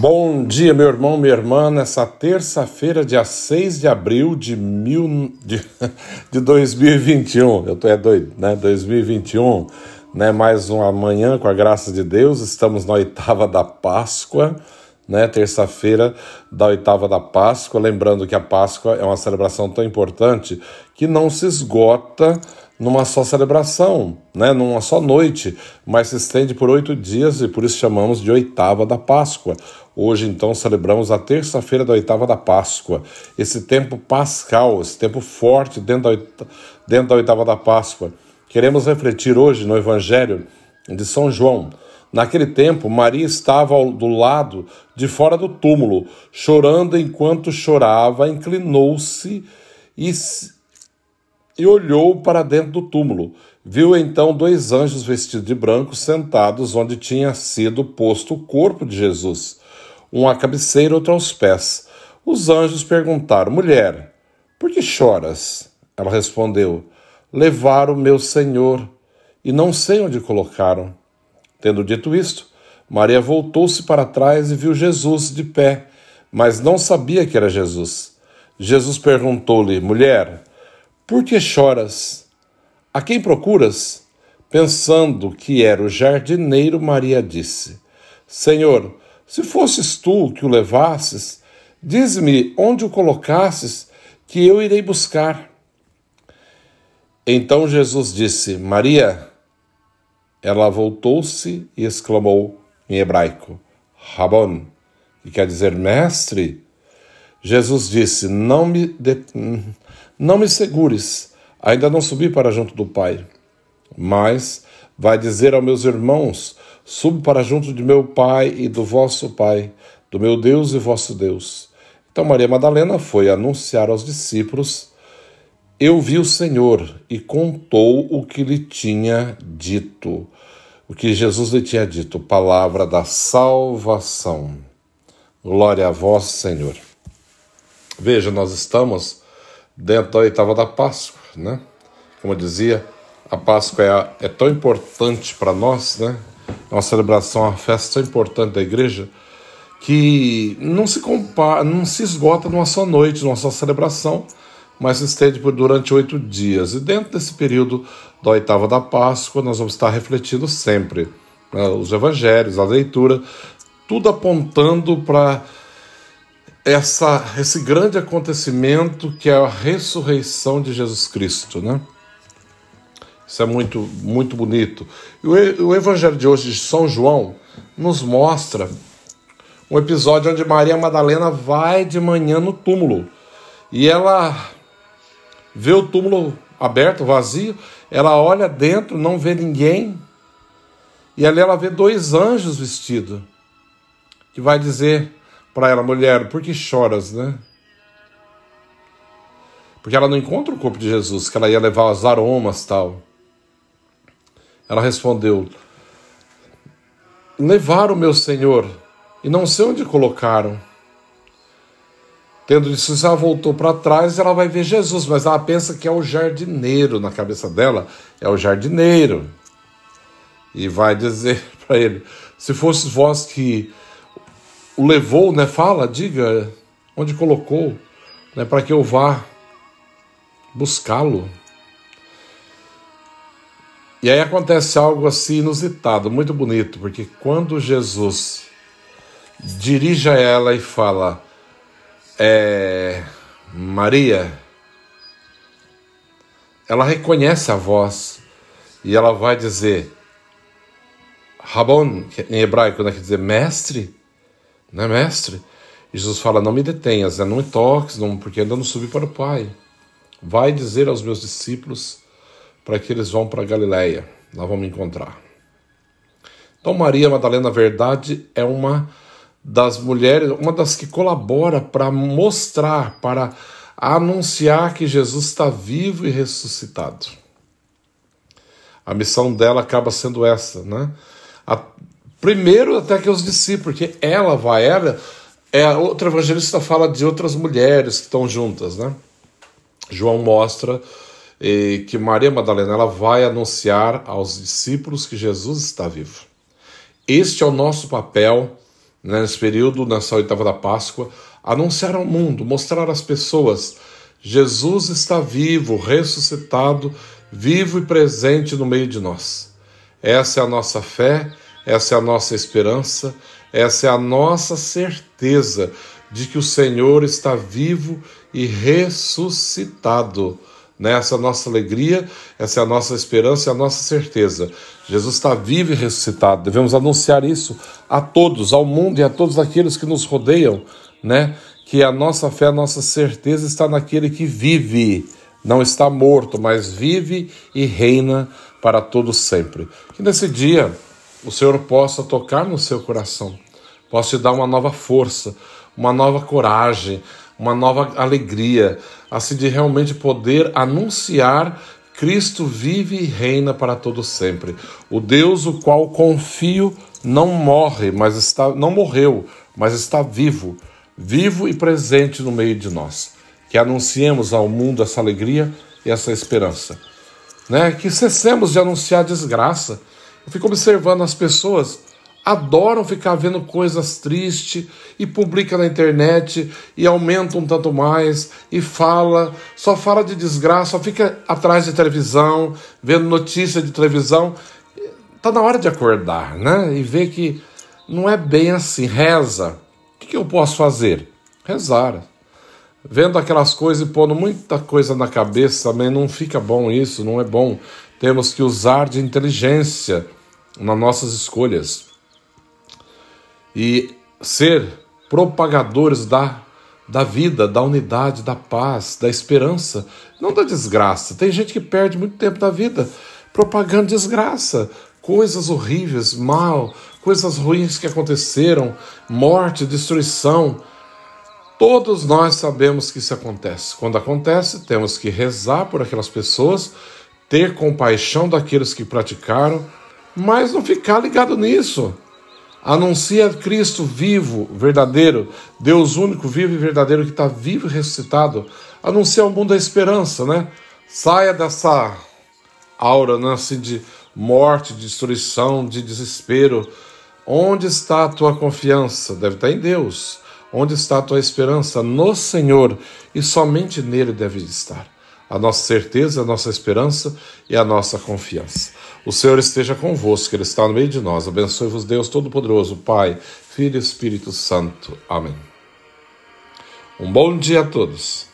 Bom dia, meu irmão, minha irmã, nessa terça-feira, dia 6 de abril de, mil, de, de 2021. Eu tô é doido, né? 2021, né? Mais uma manhã, com a graça de Deus, estamos na oitava da Páscoa, né? Terça-feira da oitava da Páscoa. Lembrando que a Páscoa é uma celebração tão importante que não se esgota numa só celebração, né, numa só noite, mas se estende por oito dias e por isso chamamos de oitava da Páscoa. Hoje, então, celebramos a terça-feira da oitava da Páscoa, esse tempo pascal, esse tempo forte dentro da, oitava, dentro da oitava da Páscoa. Queremos refletir hoje no Evangelho de São João. Naquele tempo, Maria estava do lado de fora do túmulo, chorando enquanto chorava, inclinou-se e e olhou para dentro do túmulo. Viu então dois anjos vestidos de branco sentados onde tinha sido posto o corpo de Jesus, um à cabeceira, outro aos pés. Os anjos perguntaram: Mulher, por que choras? Ela respondeu: Levaram meu Senhor e não sei onde colocaram. Tendo dito isto, Maria voltou-se para trás e viu Jesus de pé, mas não sabia que era Jesus. Jesus perguntou-lhe: Mulher, por que choras? A quem procuras? Pensando que era o jardineiro, Maria disse: Senhor, se fosses tu que o levasses, dize-me onde o colocasses, que eu irei buscar. Então Jesus disse: Maria. Ela voltou-se e exclamou em hebraico: Rabon, que quer dizer mestre. Jesus disse: Não me, de... não me segures, ainda não subi para junto do Pai. Mas vai dizer aos meus irmãos: Subo para junto de meu Pai e do vosso Pai, do meu Deus e vosso Deus. Então Maria Madalena foi anunciar aos discípulos: Eu vi o Senhor e contou o que lhe tinha dito. O que Jesus lhe tinha dito, palavra da salvação. Glória a vós, Senhor. Veja, nós estamos dentro da oitava da Páscoa, né? Como eu dizia, a Páscoa é, é tão importante para nós, né? É uma celebração, uma festa tão importante da igreja que não se compara, não se esgota numa só noite, numa só celebração, mas se estende por durante oito dias. E dentro desse período da oitava da Páscoa, nós vamos estar refletindo sempre né, os evangelhos, a leitura, tudo apontando para essa, esse grande acontecimento que é a ressurreição de Jesus Cristo, né? Isso é muito, muito bonito. E o, o Evangelho de hoje de São João nos mostra um episódio onde Maria Madalena vai de manhã no túmulo e ela vê o túmulo aberto, vazio, ela olha dentro, não vê ninguém, e ali ela vê dois anjos vestidos, que vai dizer para ela, mulher, por que choras, né? Porque ela não encontra o corpo de Jesus, que ela ia levar os aromas tal. Ela respondeu: Levaram meu Senhor e não sei onde colocaram. Tendo isso, ela voltou para trás e ela vai ver Jesus, mas ela pensa que é o jardineiro na cabeça dela, é o jardineiro. E vai dizer para ele: Se fosse vós que o levou, né? Fala, diga onde colocou, né? Para que eu vá buscá-lo. E aí acontece algo assim inusitado, muito bonito, porque quando Jesus dirige a ela e fala, é, Maria, ela reconhece a voz e ela vai dizer, Rabon, em hebraico, né, quer dizer mestre, né, mestre? Jesus fala: Não me detenhas, né? não me toques, não, porque ainda não subi para o Pai. Vai dizer aos meus discípulos para que eles vão para Galiléia, lá vão me encontrar. Então, Maria Madalena, na verdade, é uma das mulheres, uma das que colabora para mostrar, para anunciar que Jesus está vivo e ressuscitado. A missão dela acaba sendo essa, né? A, Primeiro, até que os discípulos, porque ela vai, ela, é, outro evangelista fala de outras mulheres que estão juntas, né? João mostra eh, que Maria Madalena ela vai anunciar aos discípulos que Jesus está vivo. Este é o nosso papel né, nesse período, nessa oitava da Páscoa, anunciar ao mundo, mostrar às pessoas: Jesus está vivo, ressuscitado, vivo e presente no meio de nós. Essa é a nossa fé, essa é a nossa esperança, essa é a nossa certeza de que o Senhor está vivo e ressuscitado. Nessa nossa alegria, essa é a nossa esperança e a nossa certeza. Jesus está vivo e ressuscitado. Devemos anunciar isso a todos, ao mundo e a todos aqueles que nos rodeiam, né? Que a nossa fé, a nossa certeza está naquele que vive, não está morto, mas vive e reina para todos sempre. Que nesse dia o Senhor possa tocar no seu coração, possa te dar uma nova força, uma nova coragem, uma nova alegria, assim de realmente poder anunciar Cristo vive e reina para todo sempre. O Deus o qual confio não morre, mas está não morreu, mas está vivo, vivo e presente no meio de nós. Que anunciemos ao mundo essa alegria e essa esperança. Né? Que cessemos de anunciar desgraça. Eu fico observando as pessoas adoram ficar vendo coisas tristes e publica na internet e aumenta um tanto mais e fala, só fala de desgraça, só fica atrás de televisão, vendo notícia de televisão. Tá na hora de acordar, né? E ver que não é bem assim. Reza. O que eu posso fazer? Rezar. Vendo aquelas coisas e pondo muita coisa na cabeça também não fica bom isso, não é bom. Temos que usar de inteligência nas nossas escolhas e ser propagadores da, da vida, da unidade, da paz, da esperança, não da desgraça. Tem gente que perde muito tempo da vida propagando desgraça, coisas horríveis, mal, coisas ruins que aconteceram, morte, destruição. Todos nós sabemos que isso acontece. Quando acontece, temos que rezar por aquelas pessoas, ter compaixão daqueles que praticaram, mas não ficar ligado nisso. Anuncia Cristo vivo, verdadeiro, Deus único, vivo e verdadeiro, que está vivo e ressuscitado. Anuncia ao mundo a esperança, né? Saia dessa aura né, assim, de morte, de destruição, de desespero. Onde está a tua confiança? Deve estar em Deus. Onde está a tua esperança? No Senhor. E somente nele deve estar a nossa certeza, a nossa esperança e a nossa confiança. O Senhor esteja convosco, Ele está no meio de nós. Abençoe-vos, Deus Todo-Poderoso, Pai, Filho e Espírito Santo. Amém. Um bom dia a todos.